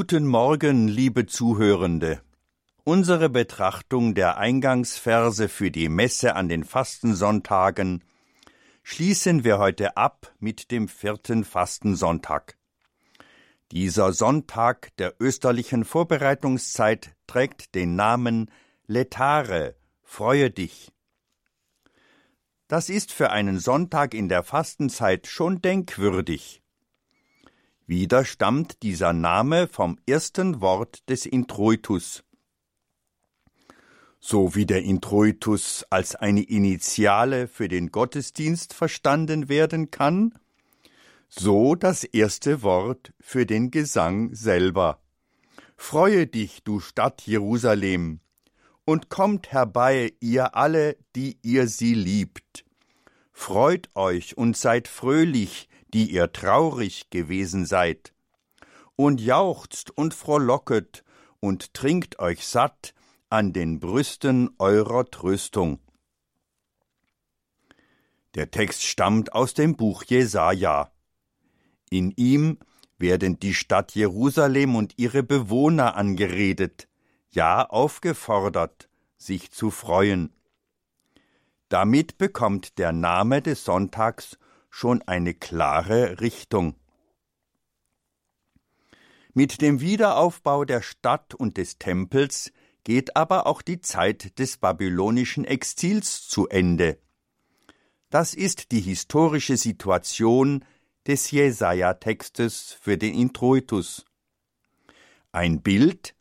Guten Morgen, liebe Zuhörende. Unsere Betrachtung der Eingangsverse für die Messe an den Fastensonntagen schließen wir heute ab mit dem vierten Fastensonntag. Dieser Sonntag der österlichen Vorbereitungszeit trägt den Namen Letare, freue dich. Das ist für einen Sonntag in der Fastenzeit schon denkwürdig. Wieder stammt dieser Name vom ersten Wort des Introitus. So wie der Introitus als eine Initiale für den Gottesdienst verstanden werden kann, so das erste Wort für den Gesang selber. Freue dich, du Stadt Jerusalem, und kommt herbei, ihr alle, die ihr sie liebt. Freut euch und seid fröhlich, die ihr traurig gewesen seid. Und jauchzt und frohlocket und trinkt euch satt an den Brüsten eurer Tröstung. Der Text stammt aus dem Buch Jesaja. In ihm werden die Stadt Jerusalem und ihre Bewohner angeredet, ja aufgefordert, sich zu freuen. Damit bekommt der Name des Sonntags schon eine klare Richtung. Mit dem Wiederaufbau der Stadt und des Tempels geht aber auch die Zeit des babylonischen Exils zu Ende. Das ist die historische Situation des Jesaja-Textes für den Introitus. Ein Bild,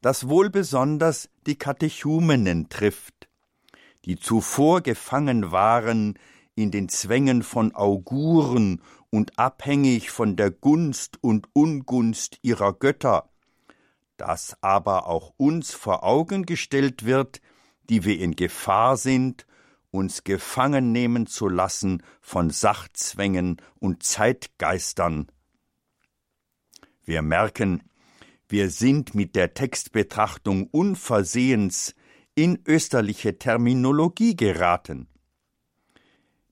das wohl besonders die Katechumenen trifft, die zuvor gefangen waren in den Zwängen von Auguren und abhängig von der Gunst und Ungunst ihrer Götter, das aber auch uns vor Augen gestellt wird, die wir in Gefahr sind, uns gefangen nehmen zu lassen von Sachzwängen und Zeitgeistern. Wir merken, wir sind mit der Textbetrachtung unversehens in österliche Terminologie geraten.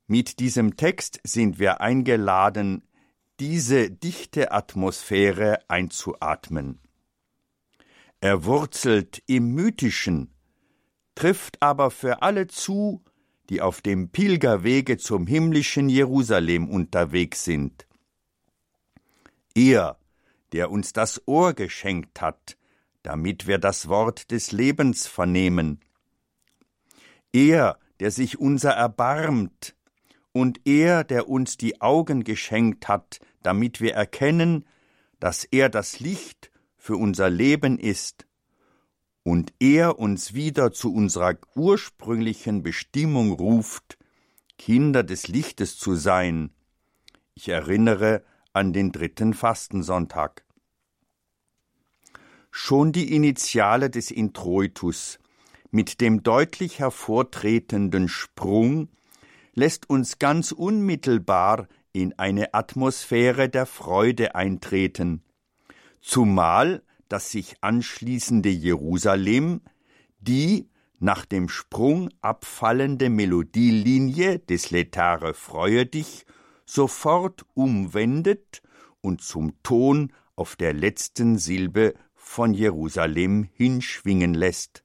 Mit diesem Text sind wir eingeladen, diese dichte Atmosphäre einzuatmen. Er wurzelt im Mythischen, trifft aber für alle zu, die auf dem Pilgerwege zum himmlischen Jerusalem unterwegs sind. Er, der uns das Ohr geschenkt hat, damit wir das Wort des Lebens vernehmen. Er, der sich unser erbarmt, und er, der uns die Augen geschenkt hat, damit wir erkennen, dass er das Licht für unser Leben ist und er uns wieder zu unserer ursprünglichen Bestimmung ruft, Kinder des Lichtes zu sein. Ich erinnere an den dritten Fastensonntag. Schon die Initiale des Introitus mit dem deutlich hervortretenden Sprung lässt uns ganz unmittelbar in eine Atmosphäre der Freude eintreten, zumal das sich anschließende Jerusalem die nach dem Sprung abfallende Melodielinie des Letare Freue dich sofort umwendet und zum Ton auf der letzten Silbe von Jerusalem hinschwingen lässt.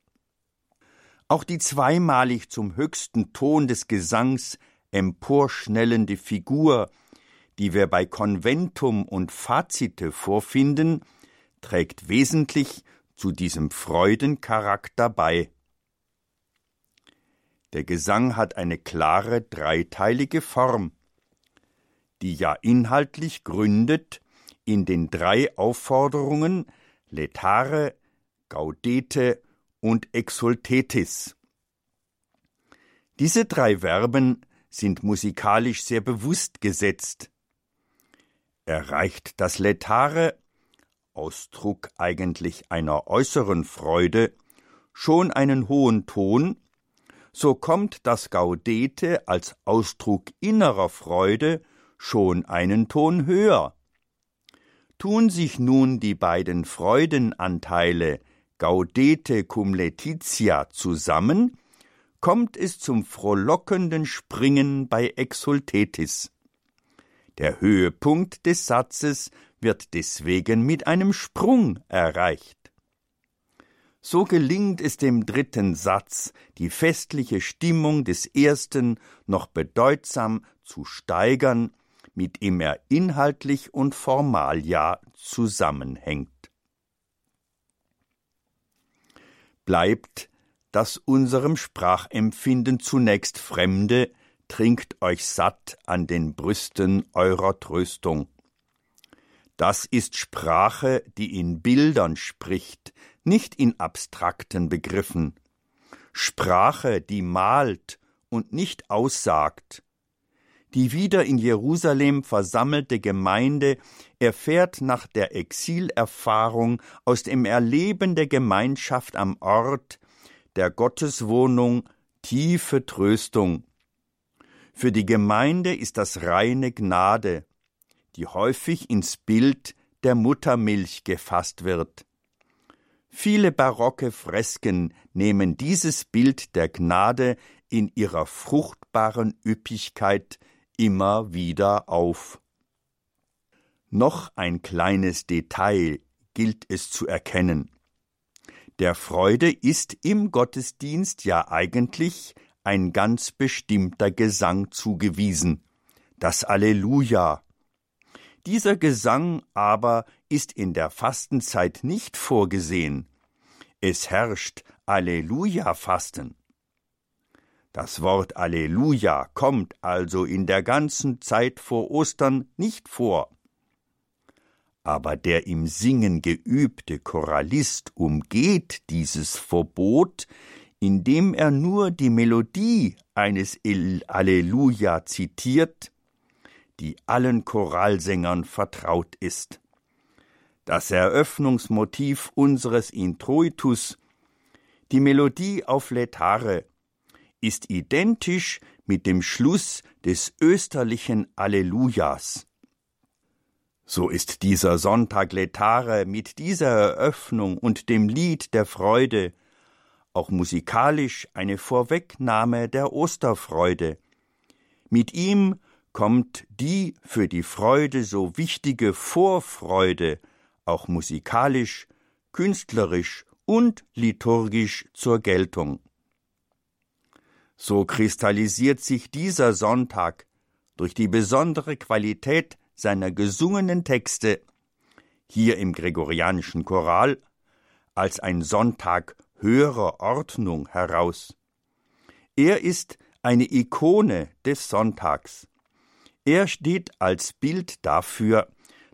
Auch die zweimalig zum höchsten Ton des Gesangs emporschnellende Figur, die wir bei Konventum und Fazite vorfinden, trägt wesentlich zu diesem Freudencharakter bei. Der Gesang hat eine klare dreiteilige Form, die ja inhaltlich gründet in den drei Aufforderungen Letare, Gaudete und Exultetis. Diese drei Verben sind musikalisch sehr bewusst gesetzt. Erreicht das Letare Ausdruck eigentlich einer äußeren Freude, schon einen hohen Ton, so kommt das Gaudete als Ausdruck innerer Freude schon einen Ton höher. Tun sich nun die beiden Freudenanteile Gaudete cum Laetitia zusammen, kommt es zum frohlockenden Springen bei Exultetis. Der Höhepunkt des Satzes wird deswegen mit einem Sprung erreicht. So gelingt es dem dritten Satz, die festliche Stimmung des ersten noch bedeutsam zu steigern, mit dem er inhaltlich und formal ja zusammenhängt. Bleibt das unserem Sprachempfinden zunächst Fremde, trinkt euch satt an den Brüsten eurer Tröstung. Das ist Sprache, die in Bildern spricht, nicht in abstrakten Begriffen. Sprache, die malt und nicht aussagt. Die wieder in Jerusalem versammelte Gemeinde erfährt nach der Exilerfahrung aus dem Erleben der Gemeinschaft am Ort, der Gotteswohnung, tiefe Tröstung. Für die Gemeinde ist das reine Gnade, die häufig ins Bild der Muttermilch gefasst wird. Viele barocke Fresken nehmen dieses Bild der Gnade in ihrer fruchtbaren Üppigkeit immer wieder auf. Noch ein kleines Detail gilt es zu erkennen. Der Freude ist im Gottesdienst ja eigentlich ein ganz bestimmter Gesang zugewiesen, das Alleluja. Dieser Gesang aber ist in der Fastenzeit nicht vorgesehen. Es herrscht Alleluja-Fasten. Das Wort Alleluja kommt also in der ganzen Zeit vor Ostern nicht vor. Aber der im Singen geübte Choralist umgeht dieses Verbot, indem er nur die Melodie eines Alleluja zitiert, die allen Choralsängern vertraut ist. Das Eröffnungsmotiv unseres Introitus, die Melodie auf Letare, ist identisch mit dem Schluss des österlichen Allelujas. So ist dieser Sonntag Letare mit dieser Eröffnung und dem Lied der Freude auch musikalisch eine Vorwegnahme der Osterfreude. Mit ihm kommt die für die Freude so wichtige Vorfreude auch musikalisch, künstlerisch und liturgisch zur Geltung. So kristallisiert sich dieser Sonntag durch die besondere Qualität seiner gesungenen Texte hier im gregorianischen Choral als ein Sonntag höherer Ordnung heraus. Er ist eine Ikone des Sonntags. Er steht als Bild dafür,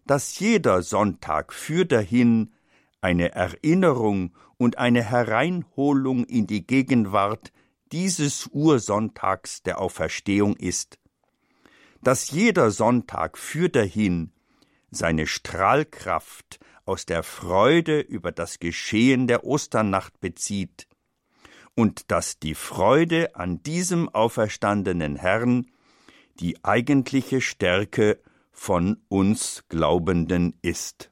dass jeder Sonntag für dahin eine Erinnerung und eine Hereinholung in die Gegenwart dieses Ursonntags der Auferstehung ist, dass jeder Sonntag für dahin seine Strahlkraft aus der Freude über das Geschehen der Osternacht bezieht, und dass die Freude an diesem auferstandenen Herrn die eigentliche Stärke von uns Glaubenden ist.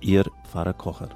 Ihr Pfarrer Kocher.